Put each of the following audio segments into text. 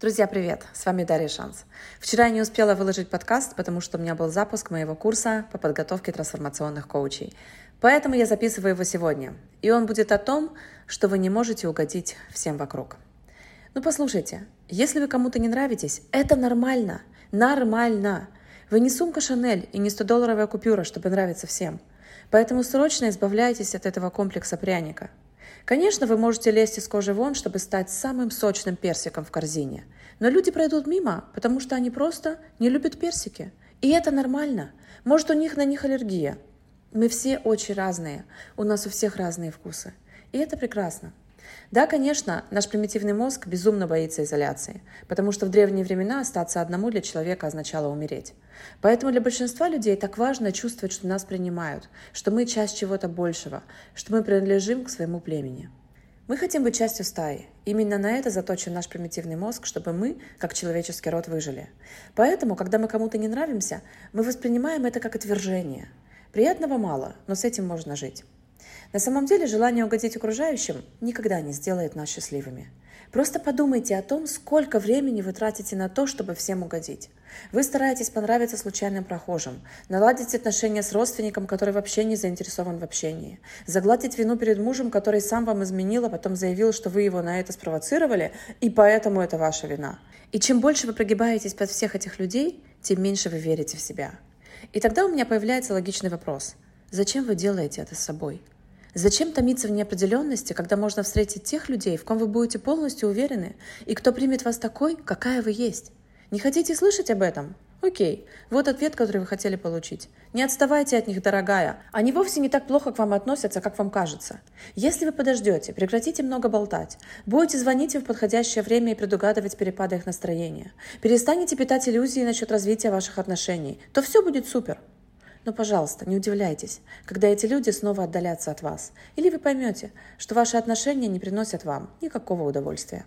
Друзья, привет! С вами Дарья Шанс. Вчера я не успела выложить подкаст, потому что у меня был запуск моего курса по подготовке трансформационных коучей. Поэтому я записываю его сегодня. И он будет о том, что вы не можете угодить всем вокруг. Ну послушайте, если вы кому-то не нравитесь, это нормально. Нормально. Вы не сумка Шанель и не 100-долларовая купюра, чтобы нравиться всем. Поэтому срочно избавляйтесь от этого комплекса пряника – Конечно, вы можете лезть из кожи вон, чтобы стать самым сочным персиком в корзине. Но люди пройдут мимо, потому что они просто не любят персики. И это нормально. Может, у них на них аллергия. Мы все очень разные. У нас у всех разные вкусы. И это прекрасно. Да, конечно, наш примитивный мозг безумно боится изоляции, потому что в древние времена остаться одному для человека означало умереть. Поэтому для большинства людей так важно чувствовать, что нас принимают, что мы часть чего-то большего, что мы принадлежим к своему племени. Мы хотим быть частью стаи. Именно на это заточен наш примитивный мозг, чтобы мы, как человеческий род, выжили. Поэтому, когда мы кому-то не нравимся, мы воспринимаем это как отвержение. Приятного мало, но с этим можно жить. На самом деле желание угодить окружающим никогда не сделает нас счастливыми. Просто подумайте о том, сколько времени вы тратите на то, чтобы всем угодить. Вы стараетесь понравиться случайным прохожим, наладить отношения с родственником, который вообще не заинтересован в общении, загладить вину перед мужем, который сам вам изменил, а потом заявил, что вы его на это спровоцировали, и поэтому это ваша вина. И чем больше вы прогибаетесь под всех этих людей, тем меньше вы верите в себя. И тогда у меня появляется логичный вопрос. Зачем вы делаете это с собой? Зачем томиться в неопределенности, когда можно встретить тех людей, в ком вы будете полностью уверены, и кто примет вас такой, какая вы есть? Не хотите слышать об этом? Окей, вот ответ, который вы хотели получить. Не отставайте от них, дорогая. Они вовсе не так плохо к вам относятся, как вам кажется. Если вы подождете, прекратите много болтать, будете звонить им в подходящее время и предугадывать перепады их настроения, перестанете питать иллюзии насчет развития ваших отношений, то все будет супер. Но, пожалуйста, не удивляйтесь, когда эти люди снова отдалятся от вас, или вы поймете, что ваши отношения не приносят вам никакого удовольствия.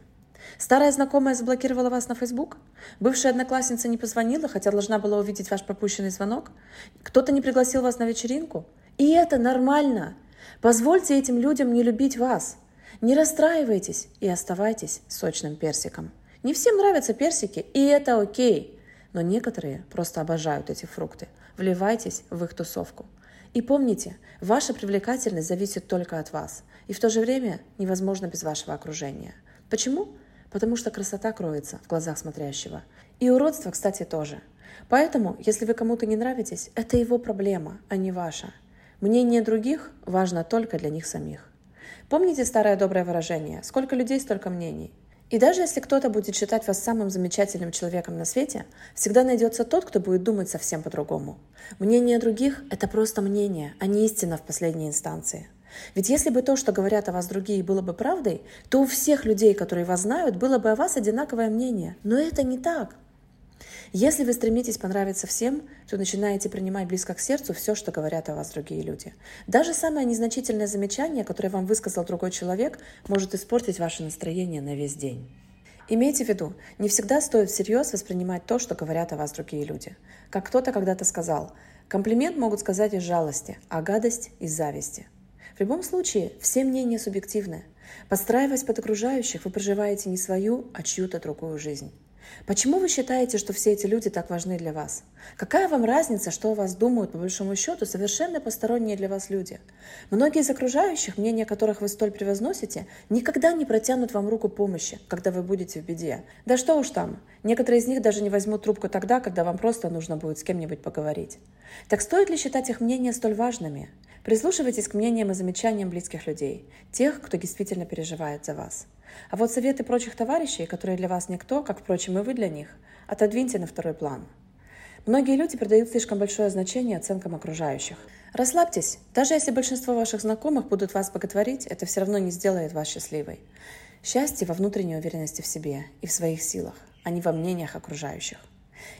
Старая знакомая заблокировала вас на Facebook? Бывшая одноклассница не позвонила, хотя должна была увидеть ваш пропущенный звонок? Кто-то не пригласил вас на вечеринку? И это нормально. Позвольте этим людям не любить вас. Не расстраивайтесь и оставайтесь сочным персиком. Не всем нравятся персики, и это окей. Но некоторые просто обожают эти фрукты – Вливайтесь в их тусовку. И помните, ваша привлекательность зависит только от вас. И в то же время невозможно без вашего окружения. Почему? Потому что красота кроется в глазах смотрящего. И уродство, кстати, тоже. Поэтому, если вы кому-то не нравитесь, это его проблема, а не ваша. Мнение других важно только для них самих. Помните старое доброе выражение «Сколько людей, столько мнений». И даже если кто-то будет считать вас самым замечательным человеком на свете, всегда найдется тот, кто будет думать совсем по-другому. Мнение других – это просто мнение, а не истина в последней инстанции. Ведь если бы то, что говорят о вас другие, было бы правдой, то у всех людей, которые вас знают, было бы о вас одинаковое мнение. Но это не так. Если вы стремитесь понравиться всем, то начинаете принимать близко к сердцу все, что говорят о вас другие люди. Даже самое незначительное замечание, которое вам высказал другой человек, может испортить ваше настроение на весь день. Имейте в виду, не всегда стоит всерьез воспринимать то, что говорят о вас другие люди. Как кто-то когда-то сказал, комплимент могут сказать из жалости, а гадость – из зависти. В любом случае, все мнения субъективны. Подстраиваясь под окружающих, вы проживаете не свою, а чью-то другую жизнь. Почему вы считаете, что все эти люди так важны для вас? Какая вам разница, что о вас думают, по большому счету, совершенно посторонние для вас люди? Многие из окружающих, мнения которых вы столь превозносите, никогда не протянут вам руку помощи, когда вы будете в беде. Да что уж там, некоторые из них даже не возьмут трубку тогда, когда вам просто нужно будет с кем-нибудь поговорить. Так стоит ли считать их мнения столь важными? Прислушивайтесь к мнениям и замечаниям близких людей, тех, кто действительно переживает за вас. А вот советы прочих товарищей, которые для вас никто, как, впрочем, и вы для них, отодвиньте на второй план. Многие люди придают слишком большое значение оценкам окружающих. Расслабьтесь, даже если большинство ваших знакомых будут вас боготворить, это все равно не сделает вас счастливой. Счастье во внутренней уверенности в себе и в своих силах, а не во мнениях окружающих.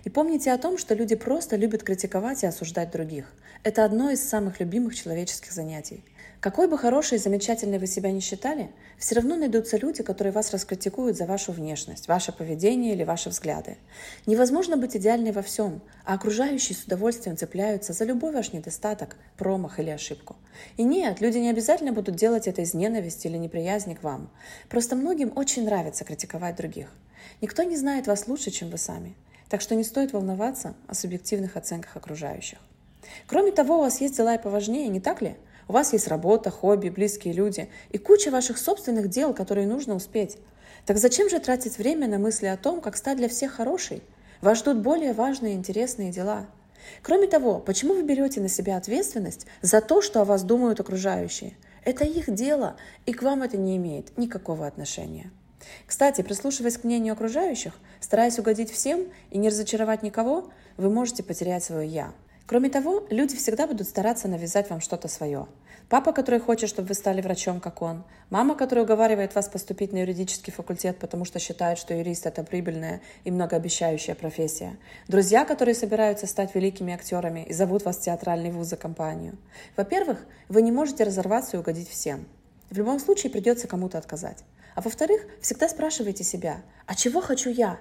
И помните о том, что люди просто любят критиковать и осуждать других. Это одно из самых любимых человеческих занятий. Какой бы хорошей и замечательной вы себя не считали, все равно найдутся люди, которые вас раскритикуют за вашу внешность, ваше поведение или ваши взгляды. Невозможно быть идеальной во всем, а окружающие с удовольствием цепляются за любой ваш недостаток, промах или ошибку. И нет, люди не обязательно будут делать это из ненависти или неприязни к вам. Просто многим очень нравится критиковать других. Никто не знает вас лучше, чем вы сами. Так что не стоит волноваться о субъективных оценках окружающих. Кроме того, у вас есть дела и поважнее, не так ли? У вас есть работа, хобби, близкие люди и куча ваших собственных дел, которые нужно успеть. Так зачем же тратить время на мысли о том, как стать для всех хорошей? Вас ждут более важные и интересные дела. Кроме того, почему вы берете на себя ответственность за то, что о вас думают окружающие? Это их дело, и к вам это не имеет никакого отношения. Кстати, прислушиваясь к мнению окружающих, стараясь угодить всем и не разочаровать никого, вы можете потерять свое «я». Кроме того, люди всегда будут стараться навязать вам что-то свое. Папа, который хочет, чтобы вы стали врачом, как он. Мама, которая уговаривает вас поступить на юридический факультет, потому что считает, что юрист – это прибыльная и многообещающая профессия. Друзья, которые собираются стать великими актерами и зовут вас в театральный вуз за компанию. Во-первых, вы не можете разорваться и угодить всем. В любом случае придется кому-то отказать. А во-вторых, всегда спрашивайте себя, а чего хочу я?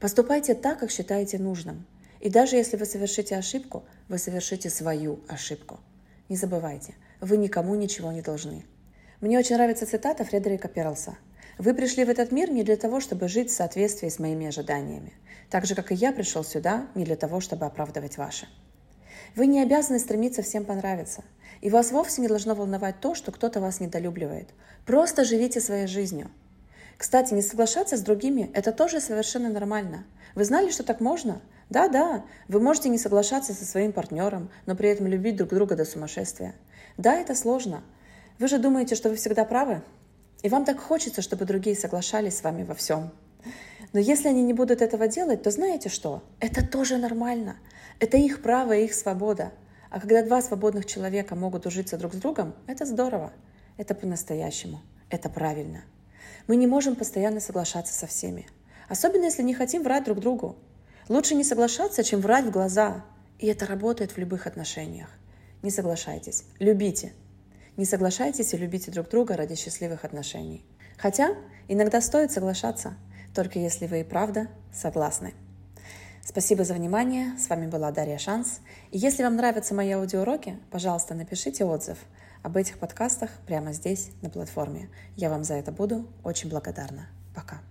Поступайте так, как считаете нужным. И даже если вы совершите ошибку, вы совершите свою ошибку. Не забывайте, вы никому ничего не должны. Мне очень нравится цитата Фредерика Перлса. «Вы пришли в этот мир не для того, чтобы жить в соответствии с моими ожиданиями, так же, как и я пришел сюда не для того, чтобы оправдывать ваши». Вы не обязаны стремиться всем понравиться. И вас вовсе не должно волновать то, что кто-то вас недолюбливает. Просто живите своей жизнью. Кстати, не соглашаться с другими – это тоже совершенно нормально. Вы знали, что так можно? Да-да, вы можете не соглашаться со своим партнером, но при этом любить друг друга до сумасшествия. Да, это сложно. Вы же думаете, что вы всегда правы? И вам так хочется, чтобы другие соглашались с вами во всем. Но если они не будут этого делать, то знаете что? Это тоже нормально. Это их право и их свобода. А когда два свободных человека могут ужиться друг с другом, это здорово. Это по-настоящему. Это правильно. Мы не можем постоянно соглашаться со всеми. Особенно если не хотим врать друг другу. Лучше не соглашаться, чем врать в глаза. И это работает в любых отношениях. Не соглашайтесь, любите. Не соглашайтесь и любите друг друга ради счастливых отношений. Хотя иногда стоит соглашаться, только если вы и правда согласны. Спасибо за внимание. С вами была Дарья Шанс. И если вам нравятся мои аудиоуроки, пожалуйста, напишите отзыв об этих подкастах прямо здесь, на платформе. Я вам за это буду очень благодарна. Пока.